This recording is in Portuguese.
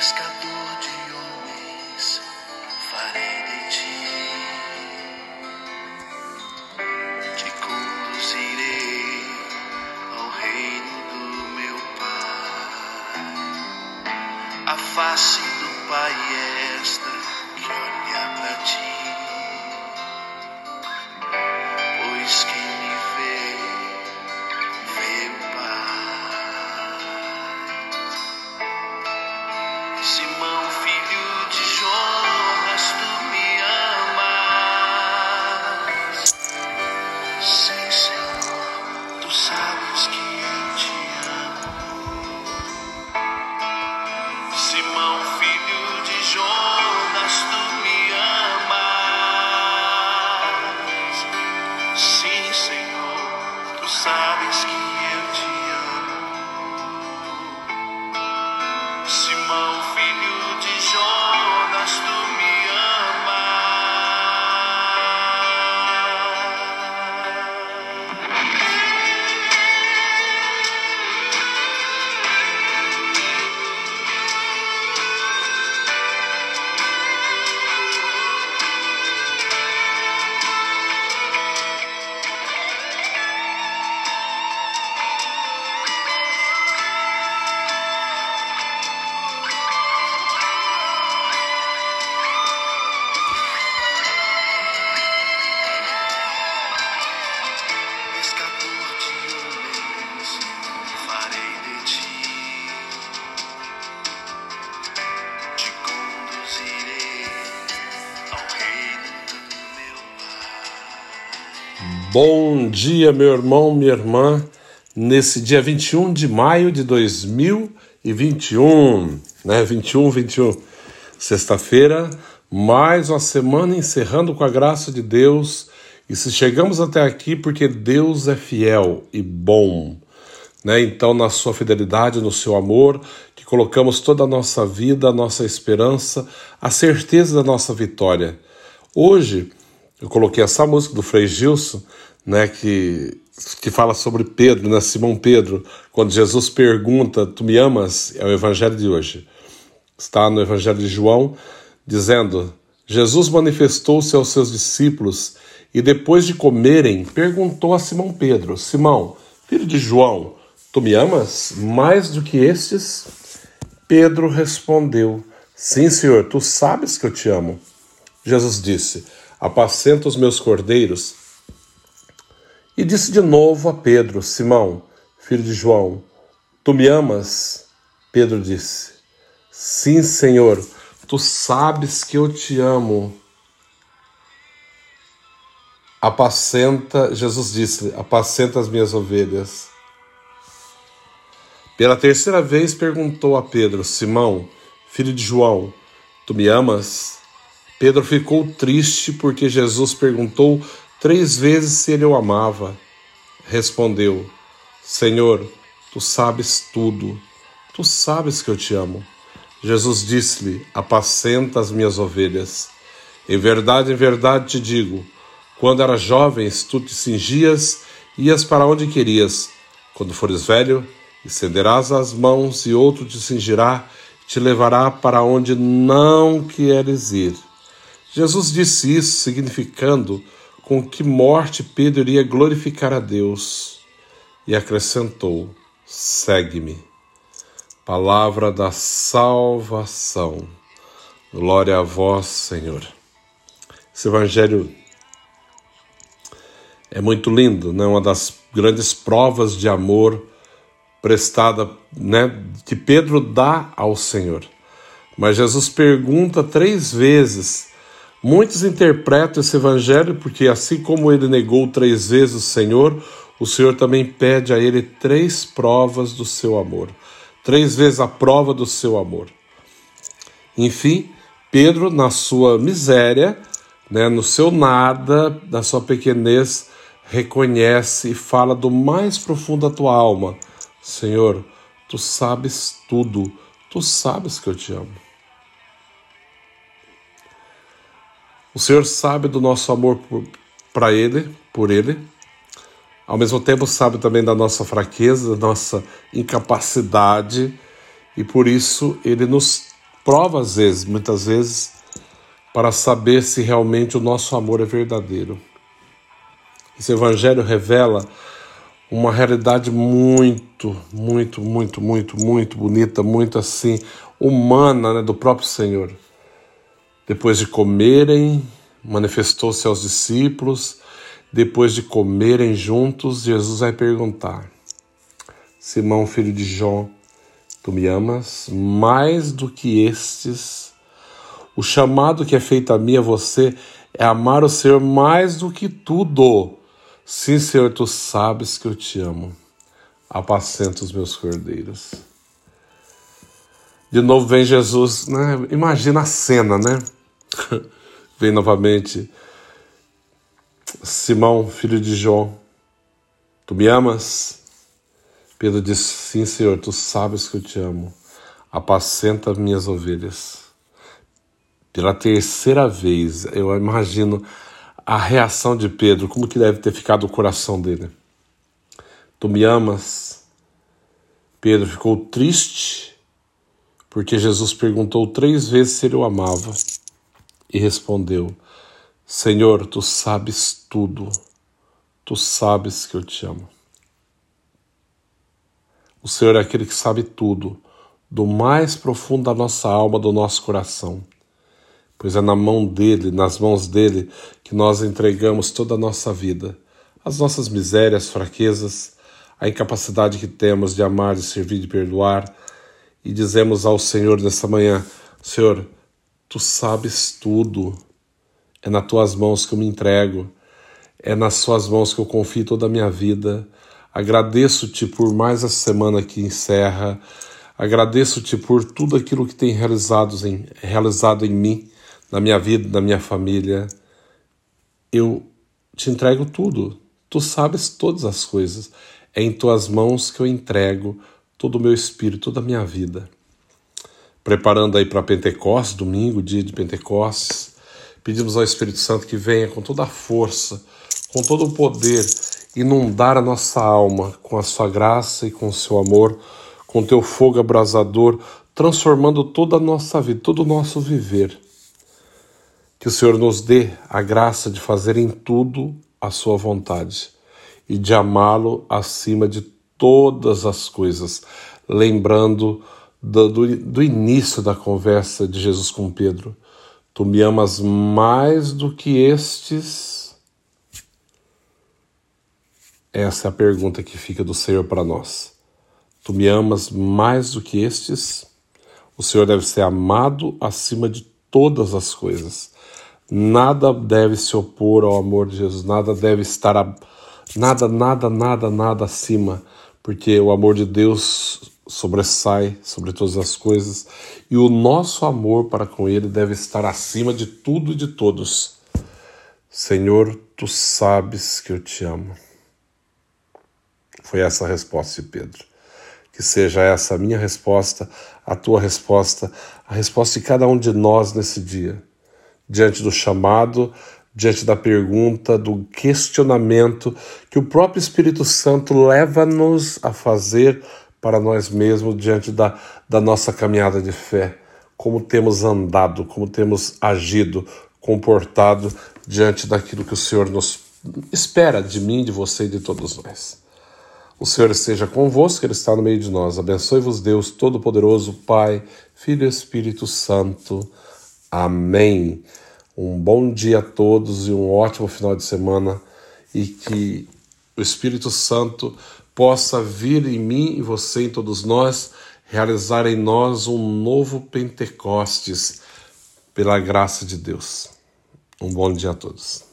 escapó. Senhor, Bom dia, meu irmão, minha irmã, nesse dia 21 de maio de 2021, né? 21, 21, sexta-feira, mais uma semana encerrando com a graça de Deus. E se chegamos até aqui porque Deus é fiel e bom, né? Então, na sua fidelidade, no seu amor, que colocamos toda a nossa vida, a nossa esperança, a certeza da nossa vitória. Hoje, eu coloquei essa música do Frei Gilson, né, que, que fala sobre Pedro, né, Simão Pedro, quando Jesus pergunta, tu me amas? É o evangelho de hoje. Está no evangelho de João, dizendo, Jesus manifestou-se aos seus discípulos e depois de comerem, perguntou a Simão Pedro, Simão, filho de João, tu me amas mais do que estes? Pedro respondeu, sim, senhor, tu sabes que eu te amo. Jesus disse, apacenta os meus cordeiros. E disse de novo a Pedro, Simão, filho de João, tu me amas? Pedro disse, sim, Senhor, tu sabes que eu te amo. Apacenta, Jesus disse, apacenta as minhas ovelhas. Pela terceira vez perguntou a Pedro, Simão, filho de João, tu me amas? Pedro ficou triste porque Jesus perguntou três vezes se ele o amava. Respondeu: Senhor, tu sabes tudo, tu sabes que eu te amo. Jesus disse-lhe: Apacenta as minhas ovelhas. Em verdade, em verdade te digo: quando eras jovens, tu te cingias, ias para onde querias. Quando fores velho, estenderás as mãos e outro te cingirá e te levará para onde não queres ir. Jesus disse isso, significando com que morte Pedro iria glorificar a Deus. E acrescentou: Segue-me. Palavra da salvação. Glória a vós, Senhor. Esse evangelho é muito lindo, né? Uma das grandes provas de amor prestada, né, que Pedro dá ao Senhor. Mas Jesus pergunta três vezes. Muitos interpretam esse evangelho porque, assim como ele negou três vezes o Senhor, o Senhor também pede a ele três provas do seu amor. Três vezes a prova do seu amor. Enfim, Pedro, na sua miséria, né, no seu nada, na sua pequenez, reconhece e fala do mais profundo da tua alma: Senhor, tu sabes tudo, tu sabes que eu te amo. O Senhor sabe do nosso amor para Ele, por Ele. Ao mesmo tempo, sabe também da nossa fraqueza, da nossa incapacidade, e por isso Ele nos prova às vezes, muitas vezes, para saber se realmente o nosso amor é verdadeiro. Esse evangelho revela uma realidade muito, muito, muito, muito, muito bonita, muito assim, humana né, do próprio Senhor. Depois de comerem, manifestou-se aos discípulos. Depois de comerem juntos, Jesus vai perguntar: Simão, filho de João, tu me amas mais do que estes? O chamado que é feito a mim a você é amar o Senhor mais do que tudo. Sim, Senhor, tu sabes que eu te amo. Apacenta os meus cordeiros. De novo vem Jesus, né? Imagina a cena, né? vem novamente Simão, filho de João. Tu me amas? Pedro disse: Sim, Senhor, tu sabes que eu te amo. Apacenta minhas ovelhas. Pela terceira vez, eu imagino a reação de Pedro, como que deve ter ficado o coração dele. Tu me amas? Pedro ficou triste porque Jesus perguntou três vezes se ele o amava e respondeu: Senhor, tu sabes tudo, tu sabes que eu te amo. O Senhor é aquele que sabe tudo, do mais profundo da nossa alma, do nosso coração. Pois é na mão dele, nas mãos dele, que nós entregamos toda a nossa vida, as nossas misérias, fraquezas, a incapacidade que temos de amar, de servir, de perdoar, e dizemos ao Senhor nessa manhã: Senhor, tu sabes tudo, é nas tuas mãos que eu me entrego, é nas suas mãos que eu confio toda a minha vida. Agradeço-te por mais essa semana que encerra. Agradeço-te por tudo aquilo que tem realizado em, realizado em mim na minha vida, na minha família. Eu te entrego tudo. Tu sabes todas as coisas. É em tuas mãos que eu entrego todo o meu espírito, toda a minha vida. Preparando aí para Pentecostes, domingo, dia de Pentecostes, pedimos ao Espírito Santo que venha com toda a força, com todo o poder, inundar a nossa alma com a sua graça e com o seu amor, com teu fogo abrasador, transformando toda a nossa vida, todo o nosso viver. Que o Senhor nos dê a graça de fazer em tudo a Sua vontade e de amá-lo acima de todas as coisas, lembrando do, do, do, início da conversa de Jesus com Pedro. Tu me amas mais do que estes? Essa é a pergunta que fica do Senhor para nós. Tu me amas mais do que estes? O Senhor deve ser amado acima de todas as coisas. Nada deve se opor ao amor de Jesus, nada deve estar a, nada, nada, nada, nada acima, porque o amor de Deus sobressai sobre todas as coisas e o nosso amor para com ele deve estar acima de tudo e de todos. Senhor, tu sabes que eu te amo. Foi essa a resposta de Pedro. Que seja essa a minha resposta, a tua resposta, a resposta de cada um de nós nesse dia diante do chamado, diante da pergunta, do questionamento que o próprio Espírito Santo leva-nos a fazer para nós mesmos diante da, da nossa caminhada de fé. Como temos andado, como temos agido, comportado diante daquilo que o Senhor nos espera de mim, de você e de todos nós. O Senhor esteja convosco, Ele está no meio de nós. Abençoe-vos, Deus Todo-Poderoso, Pai, Filho e Espírito Santo. Amém. Um bom dia a todos e um ótimo final de semana e que o Espírito Santo possa vir em mim e você, em todos nós, realizar em nós um novo Pentecostes pela graça de Deus. Um bom dia a todos.